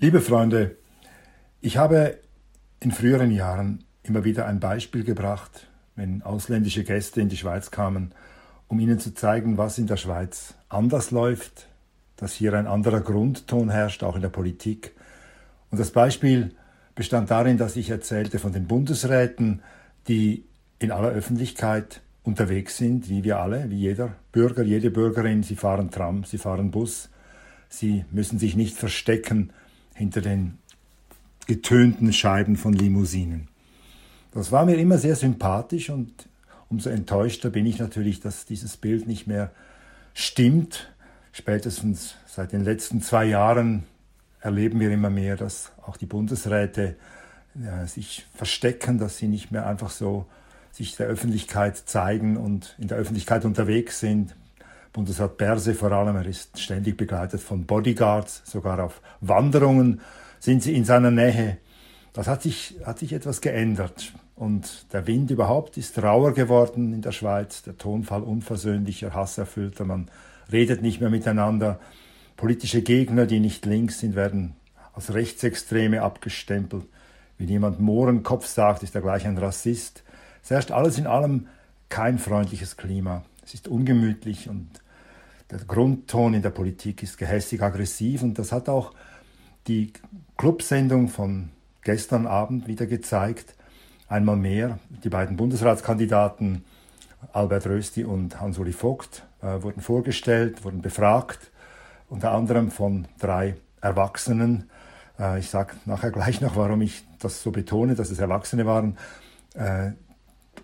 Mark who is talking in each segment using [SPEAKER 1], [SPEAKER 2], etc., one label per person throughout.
[SPEAKER 1] Liebe Freunde, ich habe in früheren Jahren immer wieder ein Beispiel gebracht, wenn ausländische Gäste in die Schweiz kamen, um ihnen zu zeigen, was in der Schweiz anders läuft, dass hier ein anderer Grundton herrscht, auch in der Politik. Und das Beispiel bestand darin, dass ich erzählte von den Bundesräten, die in aller Öffentlichkeit unterwegs sind, wie wir alle, wie jeder Bürger, jede Bürgerin. Sie fahren Tram, sie fahren Bus, sie müssen sich nicht verstecken hinter den getönten Scheiben von Limousinen. Das war mir immer sehr sympathisch und umso enttäuschter bin ich natürlich, dass dieses Bild nicht mehr stimmt. Spätestens seit den letzten zwei Jahren erleben wir immer mehr, dass auch die Bundesräte ja, sich verstecken, dass sie nicht mehr einfach so sich der Öffentlichkeit zeigen und in der Öffentlichkeit unterwegs sind. Bundesrat Berse vor allem, er ist ständig begleitet von Bodyguards, sogar auf Wanderungen sind sie in seiner Nähe. Das hat sich, hat sich etwas geändert. Und der Wind überhaupt ist rauer geworden in der Schweiz, der Tonfall unversöhnlicher, hasserfüllter, man redet nicht mehr miteinander. Politische Gegner, die nicht links sind, werden als Rechtsextreme abgestempelt. Wenn jemand Mohrenkopf sagt, ist er gleich ein Rassist. Es herrscht alles in allem kein freundliches Klima. Es ist ungemütlich und der Grundton in der Politik ist gehässig aggressiv und das hat auch die Clubsendung von gestern Abend wieder gezeigt. Einmal mehr, die beiden Bundesratskandidaten Albert Rösti und Hans-Uli Vogt äh, wurden vorgestellt, wurden befragt, unter anderem von drei Erwachsenen. Äh, ich sage nachher gleich noch, warum ich das so betone, dass es Erwachsene waren. Äh,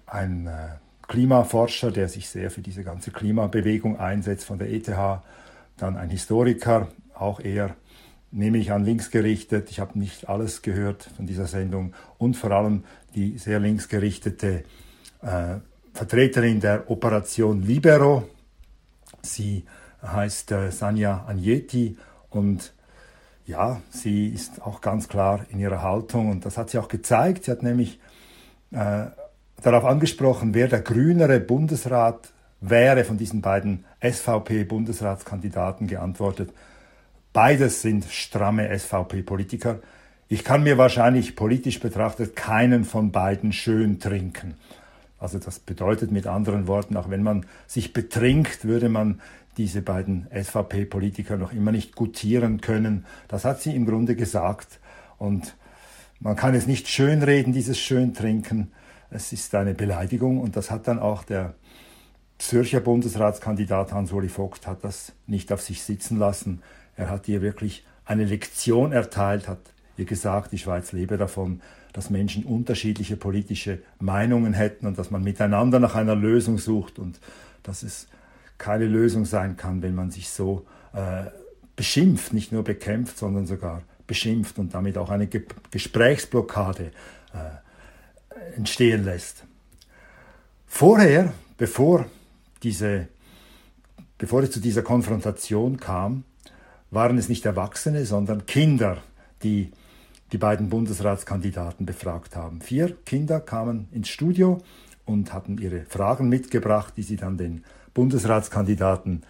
[SPEAKER 1] ein äh, Klimaforscher, der sich sehr für diese ganze Klimabewegung einsetzt von der ETH, dann ein Historiker, auch eher, nehme ich an, links gerichtet. Ich habe nicht alles gehört von dieser Sendung und vor allem die sehr linksgerichtete äh, Vertreterin der Operation Libero. Sie heißt äh, Sanja Agneti und ja, sie ist auch ganz klar in ihrer Haltung und das hat sie auch gezeigt. Sie hat nämlich äh, darauf angesprochen, wer der grünere Bundesrat wäre von diesen beiden SVP-Bundesratskandidaten geantwortet. Beides sind stramme SVP-Politiker. Ich kann mir wahrscheinlich politisch betrachtet keinen von beiden schön trinken. Also das bedeutet mit anderen Worten, auch wenn man sich betrinkt, würde man diese beiden SVP-Politiker noch immer nicht gutieren können. Das hat sie im Grunde gesagt. Und man kann es nicht schönreden, dieses Schöntrinken. Es ist eine Beleidigung und das hat dann auch der Zürcher Bundesratskandidat Hans-Uli Vogt hat das nicht auf sich sitzen lassen. Er hat ihr wirklich eine Lektion erteilt, hat ihr gesagt, die Schweiz lebe davon, dass Menschen unterschiedliche politische Meinungen hätten und dass man miteinander nach einer Lösung sucht und dass es keine Lösung sein kann, wenn man sich so äh, beschimpft, nicht nur bekämpft, sondern sogar beschimpft und damit auch eine Ge Gesprächsblockade äh, entstehen lässt. Vorher, bevor, diese, bevor es zu dieser Konfrontation kam, waren es nicht Erwachsene, sondern Kinder, die die beiden Bundesratskandidaten befragt haben. Vier Kinder kamen ins Studio und hatten ihre Fragen mitgebracht, die sie dann den Bundesratskandidaten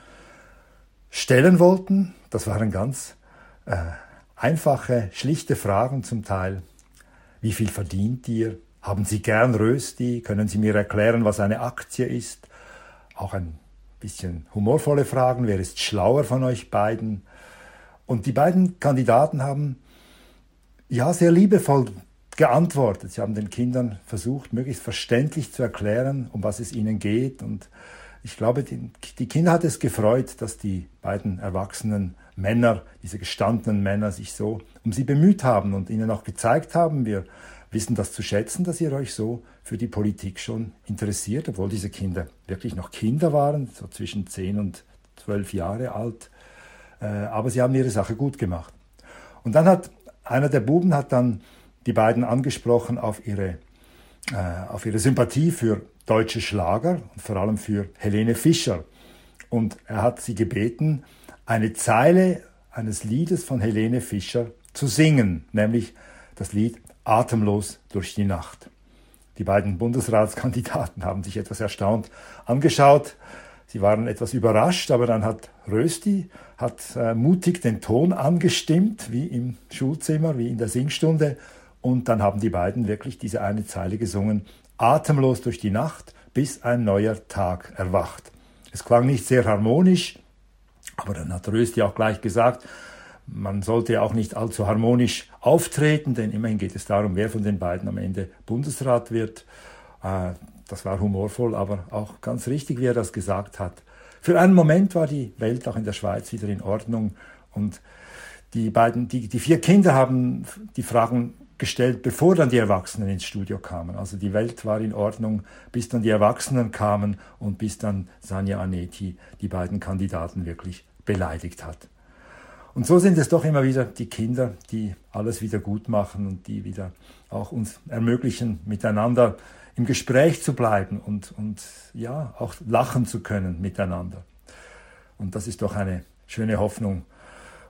[SPEAKER 1] stellen wollten. Das waren ganz äh, einfache, schlichte Fragen zum Teil. Wie viel verdient ihr? Haben Sie gern Rösti? Können Sie mir erklären, was eine Aktie ist? Auch ein bisschen humorvolle Fragen. Wer ist schlauer von euch beiden? Und die beiden Kandidaten haben ja sehr liebevoll geantwortet. Sie haben den Kindern versucht, möglichst verständlich zu erklären, um was es ihnen geht. Und ich glaube, die, die Kinder hat es gefreut, dass die beiden erwachsenen Männer, diese gestandenen Männer, sich so um sie bemüht haben und ihnen auch gezeigt haben, wir wissen das zu schätzen, dass ihr euch so für die Politik schon interessiert, obwohl diese Kinder wirklich noch Kinder waren, so zwischen 10 und 12 Jahre alt. Äh, aber sie haben ihre Sache gut gemacht. Und dann hat einer der Buben hat dann die beiden angesprochen auf ihre, äh, auf ihre Sympathie für deutsche Schlager und vor allem für Helene Fischer. Und er hat sie gebeten, eine Zeile eines Liedes von Helene Fischer zu singen, nämlich das Lied atemlos durch die Nacht. Die beiden Bundesratskandidaten haben sich etwas erstaunt angeschaut. Sie waren etwas überrascht, aber dann hat Rösti hat äh, mutig den Ton angestimmt, wie im Schulzimmer, wie in der Singstunde. Und dann haben die beiden wirklich diese eine Zeile gesungen, atemlos durch die Nacht, bis ein neuer Tag erwacht. Es klang nicht sehr harmonisch, aber dann hat Rösti auch gleich gesagt, man sollte auch nicht allzu harmonisch auftreten, denn immerhin geht es darum, wer von den beiden am Ende Bundesrat wird. Äh, das war humorvoll, aber auch ganz richtig, wie er das gesagt hat. Für einen Moment war die Welt auch in der Schweiz wieder in Ordnung und die beiden, die, die vier Kinder haben die Fragen gestellt, bevor dann die Erwachsenen ins Studio kamen. Also die Welt war in Ordnung, bis dann die Erwachsenen kamen und bis dann Sanja Aneti die beiden Kandidaten wirklich beleidigt hat. Und so sind es doch immer wieder die Kinder, die alles wieder gut machen und die wieder auch uns ermöglichen, miteinander im Gespräch zu bleiben und, und ja, auch lachen zu können miteinander. Und das ist doch eine schöne Hoffnung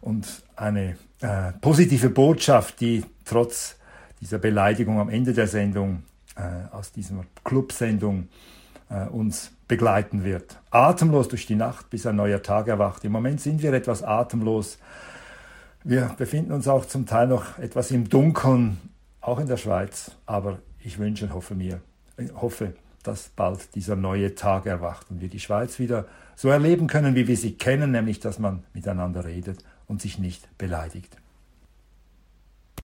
[SPEAKER 1] und eine äh, positive Botschaft, die trotz dieser Beleidigung am Ende der Sendung, äh, aus dieser Clubsendung, äh, uns begleiten wird. Atemlos durch die Nacht, bis ein neuer Tag erwacht. Im Moment sind wir etwas atemlos. Wir befinden uns auch zum Teil noch etwas im Dunkeln, auch in der Schweiz. Aber ich wünsche und hoffe mir, hoffe, dass bald dieser neue Tag erwacht und wir die Schweiz wieder so erleben können, wie wir sie kennen, nämlich dass man miteinander redet und sich nicht beleidigt.